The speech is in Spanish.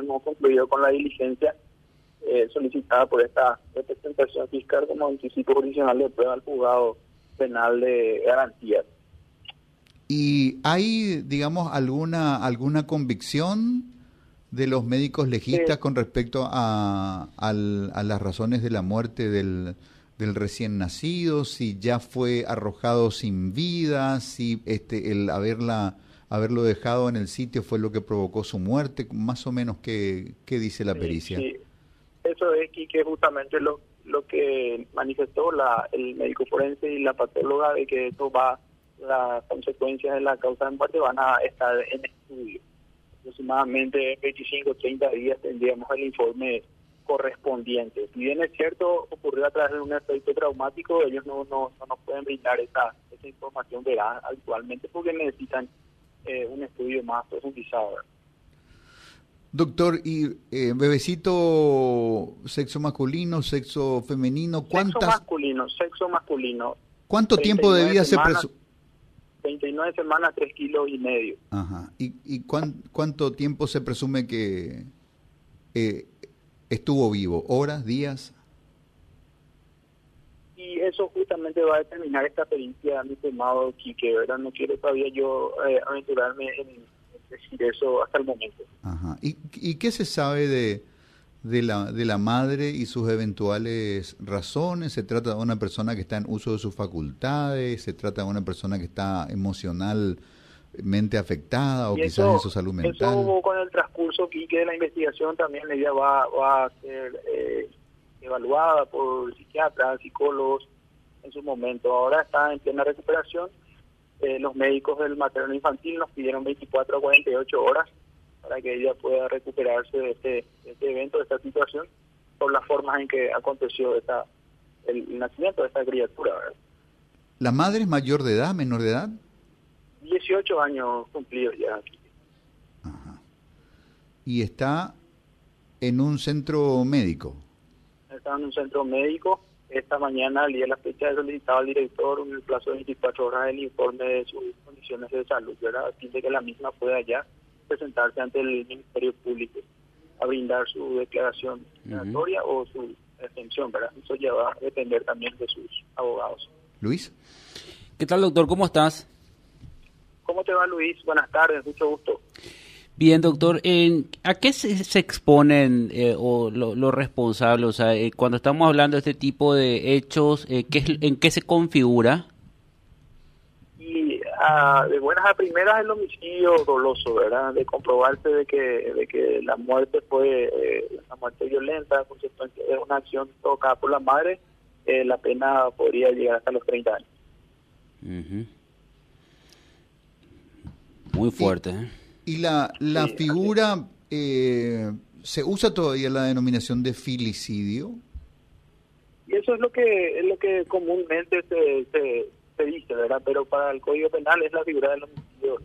hemos concluido con la diligencia eh, solicitada por esta representación fiscal como anticipo jurisdiccional de prueba al juzgado penal de garantías. ¿Y hay, digamos, alguna alguna convicción de los médicos legistas con respecto a, a las razones de la muerte del, del recién nacido? Si ya fue arrojado sin vida, si este el haberla haberlo dejado en el sitio fue lo que provocó su muerte, más o menos qué, qué dice la pericia. Sí, Eso es que justamente lo, lo que manifestó la, el médico forense y la patóloga de que eso va las consecuencias de la causa de muerte van a estar en estudio. Aproximadamente 25 o 30 días tendríamos el informe correspondiente. Si bien es cierto, ocurrió a través de un efecto traumático, ellos no, no, no nos pueden brindar esa, esa información veraz actualmente porque necesitan eh, un estudio más profundizado. Doctor, ¿y eh, bebecito sexo masculino, sexo femenino? ¿Cuántas? Sexo masculino, sexo masculino. ¿Cuánto tiempo de vida se presume? 29 semanas, 3 kilos y medio. Ajá. ¿Y, y cuánto tiempo se presume que eh, estuvo vivo? ¿Horas, días? Eso justamente va a determinar esta pericia, mi estimado Quique, ¿verdad? No quiero todavía yo eh, aventurarme en, decir eso hasta el momento. Ajá. ¿Y, ¿Y qué se sabe de, de la, de la madre y sus eventuales razones? ¿Se trata de una persona que está en uso de sus facultades? ¿Se trata de una persona que está emocionalmente afectada o quizás en su salud mental? Eso con el transcurso que de la investigación también ella va, va a ser eh, evaluada por psiquiatras, psicólogos en su momento. Ahora está en plena recuperación. Eh, los médicos del materno infantil nos pidieron 24 a 48 horas para que ella pueda recuperarse de este, este evento, de esta situación, por las formas en que aconteció esta, el, nacimiento de esta criatura. ¿La madre es mayor de edad, menor de edad? 18 años cumplidos ya aquí. Ajá. ¿Y está en un centro médico? Está en un centro médico. Esta mañana, al día de la fecha, solicitaba al director en el plazo de 24 horas el informe de sus condiciones de salud, ¿verdad? A fin de que la misma pueda ya presentarse ante el Ministerio Público a brindar su declaración declaratoria o su extensión, ¿verdad? Eso ya va a depender también de sus abogados. Luis. ¿Qué tal, doctor? ¿Cómo estás? ¿Cómo te va, Luis? Buenas tardes, mucho gusto. Bien, doctor, ¿a qué se, exponen eh, o los responsables? O sea, eh, cuando estamos hablando de este tipo de hechos, eh, ¿qué, ¿en qué se configura? de buenas a primeras el homicidio doloso, ¿verdad? De comprobarse de que, de que la muerte fue eh, una muerte violenta, consecuencia de una acción tocada por la madre, eh, la pena podría llegar hasta los 30 años. Muy fuerte. ¿eh? ¿Y la, la figura, se usa todavía la denominación de filicidio? Y eso es lo que, es lo que comúnmente se, se se dice, ¿verdad? Pero para el Código Penal es la figura del homicidio